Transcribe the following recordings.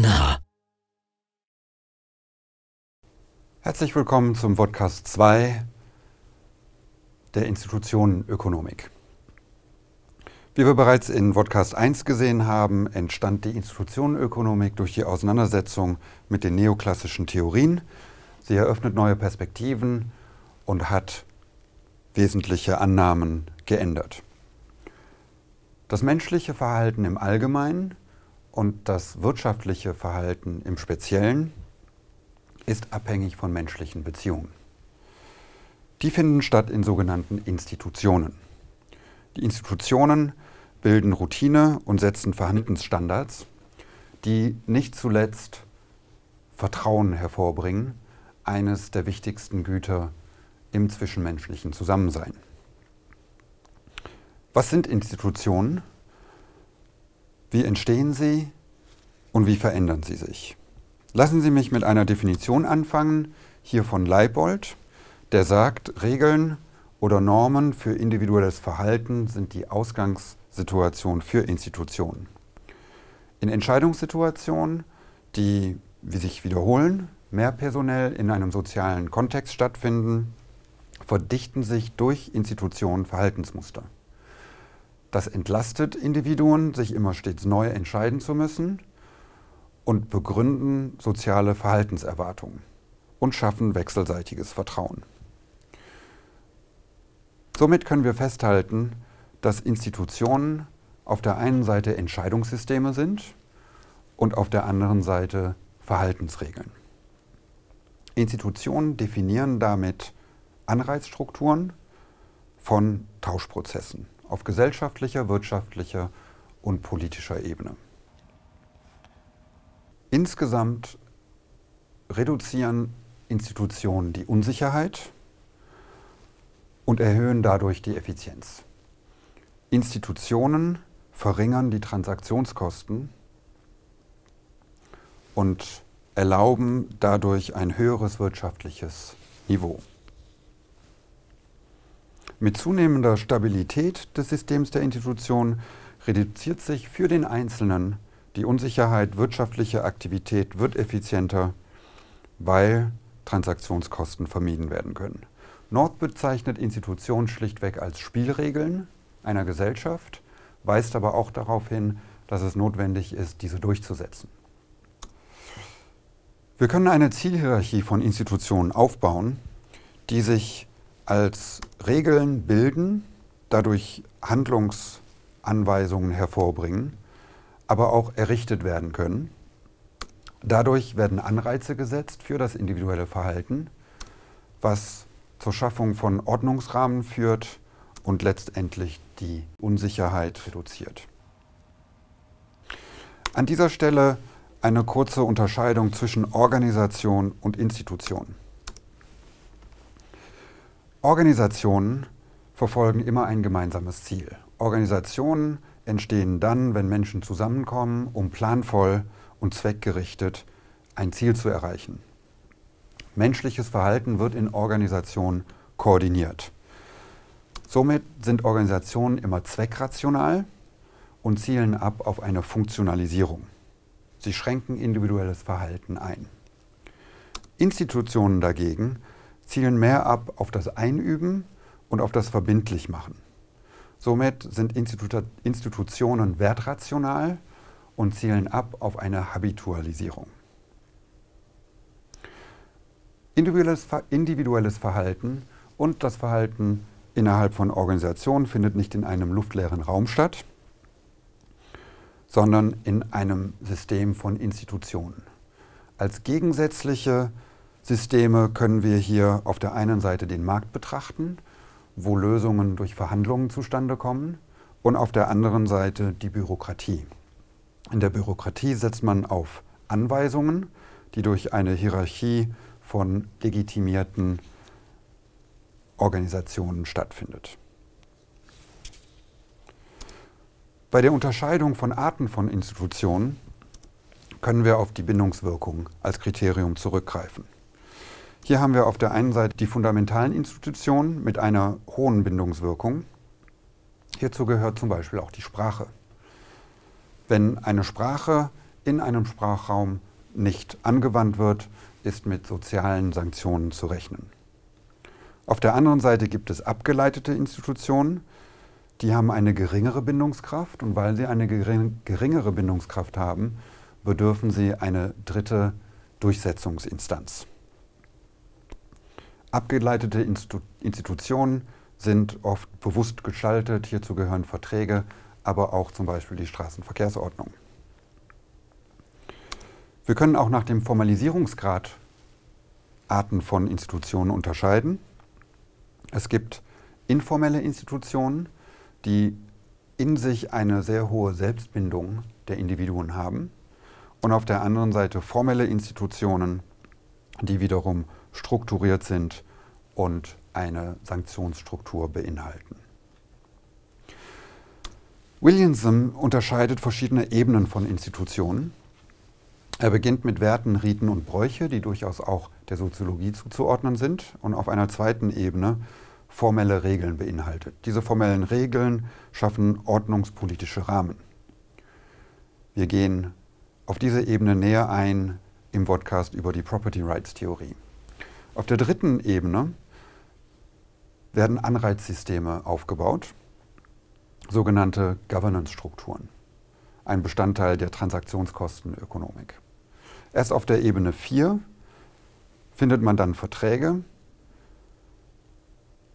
nah. Herzlich willkommen zum Podcast 2 der Institutionenökonomik. Wie wir bereits in Podcast 1 gesehen haben, entstand die Institutionenökonomik durch die Auseinandersetzung mit den neoklassischen Theorien. Sie eröffnet neue Perspektiven und hat wesentliche Annahmen geändert. Das menschliche Verhalten im Allgemeinen und das wirtschaftliche Verhalten im Speziellen ist abhängig von menschlichen Beziehungen. Die finden statt in sogenannten Institutionen. Die Institutionen bilden Routine und setzen Verhaltensstandards, die nicht zuletzt Vertrauen hervorbringen, eines der wichtigsten Güter im zwischenmenschlichen Zusammensein. Was sind Institutionen? Wie entstehen sie und wie verändern sie sich? Lassen Sie mich mit einer Definition anfangen, hier von Leibold, der sagt, Regeln oder Normen für individuelles Verhalten sind die Ausgangssituation für Institutionen. In Entscheidungssituationen, die wie sich wiederholen, mehr personell in einem sozialen Kontext stattfinden, verdichten sich durch Institutionen Verhaltensmuster. Das entlastet Individuen, sich immer stets neu entscheiden zu müssen und begründen soziale Verhaltenserwartungen und schaffen wechselseitiges Vertrauen. Somit können wir festhalten, dass Institutionen auf der einen Seite Entscheidungssysteme sind und auf der anderen Seite Verhaltensregeln. Institutionen definieren damit Anreizstrukturen von Tauschprozessen auf gesellschaftlicher, wirtschaftlicher und politischer Ebene. Insgesamt reduzieren Institutionen die Unsicherheit und erhöhen dadurch die Effizienz. Institutionen verringern die Transaktionskosten und erlauben dadurch ein höheres wirtschaftliches Niveau. Mit zunehmender Stabilität des Systems der Institutionen reduziert sich für den Einzelnen die Unsicherheit wirtschaftlicher Aktivität wird effizienter, weil Transaktionskosten vermieden werden können. Nord bezeichnet Institutionen schlichtweg als Spielregeln einer Gesellschaft, weist aber auch darauf hin, dass es notwendig ist, diese durchzusetzen. Wir können eine Zielhierarchie von Institutionen aufbauen, die sich als Regeln bilden, dadurch Handlungsanweisungen hervorbringen aber auch errichtet werden können. Dadurch werden Anreize gesetzt für das individuelle Verhalten, was zur Schaffung von Ordnungsrahmen führt und letztendlich die Unsicherheit reduziert. An dieser Stelle eine kurze Unterscheidung zwischen Organisation und Institution. Organisationen verfolgen immer ein gemeinsames Ziel. Organisationen entstehen dann, wenn Menschen zusammenkommen, um planvoll und zweckgerichtet ein Ziel zu erreichen. Menschliches Verhalten wird in Organisationen koordiniert. Somit sind Organisationen immer zweckrational und zielen ab auf eine Funktionalisierung. Sie schränken individuelles Verhalten ein. Institutionen dagegen zielen mehr ab auf das Einüben und auf das Verbindlichmachen. Somit sind Institu Institutionen wertrational und zielen ab auf eine Habitualisierung. Individuelles Verhalten und das Verhalten innerhalb von Organisationen findet nicht in einem luftleeren Raum statt, sondern in einem System von Institutionen. Als gegensätzliche Systeme können wir hier auf der einen Seite den Markt betrachten wo Lösungen durch Verhandlungen zustande kommen und auf der anderen Seite die Bürokratie. In der Bürokratie setzt man auf Anweisungen, die durch eine Hierarchie von legitimierten Organisationen stattfindet. Bei der Unterscheidung von Arten von Institutionen können wir auf die Bindungswirkung als Kriterium zurückgreifen. Hier haben wir auf der einen Seite die fundamentalen Institutionen mit einer hohen Bindungswirkung. Hierzu gehört zum Beispiel auch die Sprache. Wenn eine Sprache in einem Sprachraum nicht angewandt wird, ist mit sozialen Sanktionen zu rechnen. Auf der anderen Seite gibt es abgeleitete Institutionen, die haben eine geringere Bindungskraft und weil sie eine geringere Bindungskraft haben, bedürfen sie eine dritte Durchsetzungsinstanz. Abgeleitete Institu Institutionen sind oft bewusst gestaltet, hierzu gehören Verträge, aber auch zum Beispiel die Straßenverkehrsordnung. Wir können auch nach dem Formalisierungsgrad Arten von Institutionen unterscheiden. Es gibt informelle Institutionen, die in sich eine sehr hohe Selbstbindung der Individuen haben und auf der anderen Seite formelle Institutionen, die wiederum strukturiert sind und eine Sanktionsstruktur beinhalten. Williamson unterscheidet verschiedene Ebenen von Institutionen. Er beginnt mit Werten, Riten und Bräuche, die durchaus auch der Soziologie zuzuordnen sind und auf einer zweiten Ebene formelle Regeln beinhaltet. Diese formellen Regeln schaffen ordnungspolitische Rahmen. Wir gehen auf diese Ebene näher ein im Podcast über die Property Rights Theorie. Auf der dritten Ebene werden Anreizsysteme aufgebaut, sogenannte Governance-Strukturen, ein Bestandteil der Transaktionskostenökonomik. Erst auf der Ebene 4 findet man dann Verträge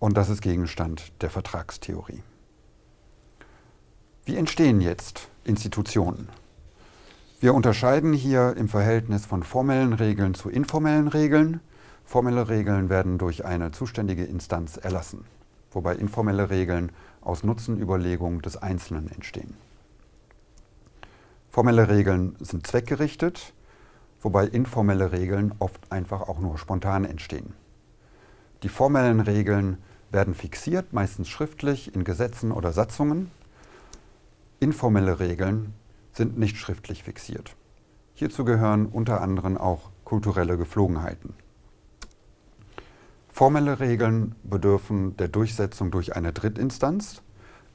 und das ist Gegenstand der Vertragstheorie. Wie entstehen jetzt Institutionen? Wir unterscheiden hier im Verhältnis von formellen Regeln zu informellen Regeln. Formelle Regeln werden durch eine zuständige Instanz erlassen, wobei informelle Regeln aus Nutzenüberlegungen des Einzelnen entstehen. Formelle Regeln sind zweckgerichtet, wobei informelle Regeln oft einfach auch nur spontan entstehen. Die formellen Regeln werden fixiert, meistens schriftlich in Gesetzen oder Satzungen. Informelle Regeln sind nicht schriftlich fixiert. Hierzu gehören unter anderem auch kulturelle Geflogenheiten. Formelle Regeln bedürfen der Durchsetzung durch eine Drittinstanz.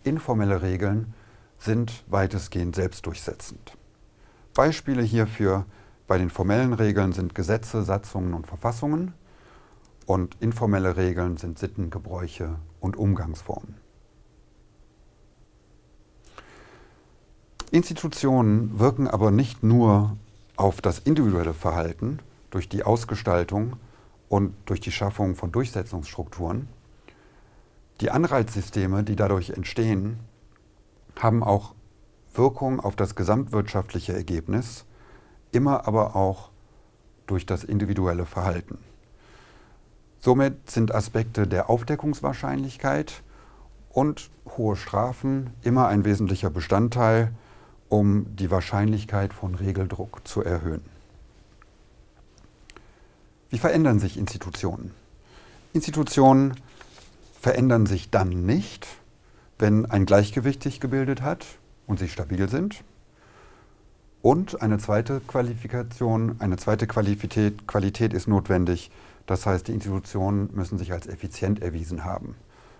Informelle Regeln sind weitestgehend selbstdurchsetzend. Beispiele hierfür bei den formellen Regeln sind Gesetze, Satzungen und Verfassungen und informelle Regeln sind Sitten, Gebräuche und Umgangsformen. Institutionen wirken aber nicht nur auf das individuelle Verhalten durch die Ausgestaltung und durch die Schaffung von Durchsetzungsstrukturen. Die Anreizsysteme, die dadurch entstehen, haben auch Wirkung auf das gesamtwirtschaftliche Ergebnis, immer aber auch durch das individuelle Verhalten. Somit sind Aspekte der Aufdeckungswahrscheinlichkeit und hohe Strafen immer ein wesentlicher Bestandteil um die Wahrscheinlichkeit von Regeldruck zu erhöhen. Wie verändern sich Institutionen? Institutionen verändern sich dann nicht, wenn ein Gleichgewicht sich gebildet hat und sie stabil sind. Und eine zweite Qualifikation, eine zweite Qualität, Qualität ist notwendig. Das heißt, die Institutionen müssen sich als effizient erwiesen haben.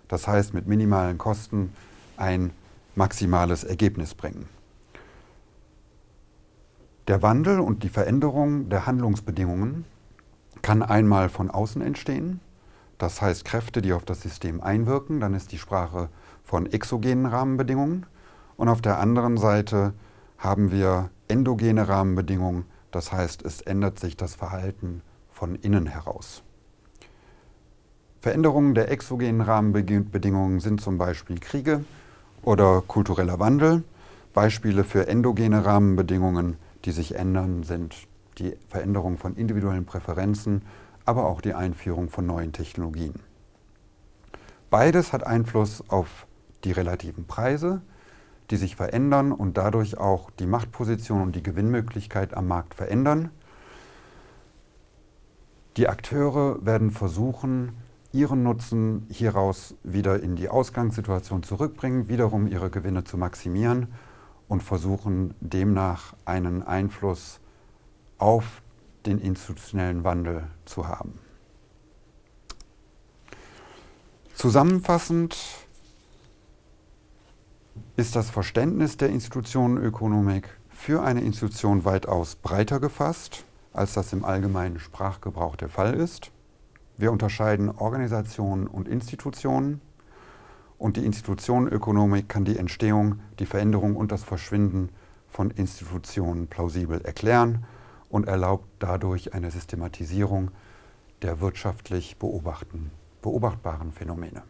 Das heißt, mit minimalen Kosten ein maximales Ergebnis bringen. Der Wandel und die Veränderung der Handlungsbedingungen kann einmal von außen entstehen, das heißt Kräfte, die auf das System einwirken, dann ist die Sprache von exogenen Rahmenbedingungen und auf der anderen Seite haben wir endogene Rahmenbedingungen, das heißt es ändert sich das Verhalten von innen heraus. Veränderungen der exogenen Rahmenbedingungen sind zum Beispiel Kriege oder kultureller Wandel. Beispiele für endogene Rahmenbedingungen die sich ändern, sind die Veränderung von individuellen Präferenzen, aber auch die Einführung von neuen Technologien. Beides hat Einfluss auf die relativen Preise, die sich verändern und dadurch auch die Machtposition und die Gewinnmöglichkeit am Markt verändern. Die Akteure werden versuchen, ihren Nutzen hieraus wieder in die Ausgangssituation zurückbringen, wiederum ihre Gewinne zu maximieren und versuchen demnach einen Einfluss auf den institutionellen Wandel zu haben. Zusammenfassend ist das Verständnis der Institutionenökonomik für eine Institution weitaus breiter gefasst, als das im allgemeinen Sprachgebrauch der Fall ist. Wir unterscheiden Organisationen und Institutionen und die Institutionenökonomik kann die Entstehung, die Veränderung und das Verschwinden von Institutionen plausibel erklären und erlaubt dadurch eine Systematisierung der wirtschaftlich beobachtbaren Phänomene.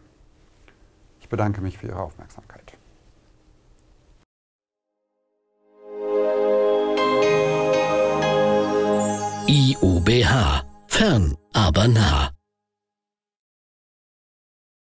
Ich bedanke mich für Ihre Aufmerksamkeit. IUBH. Fern, aber nah.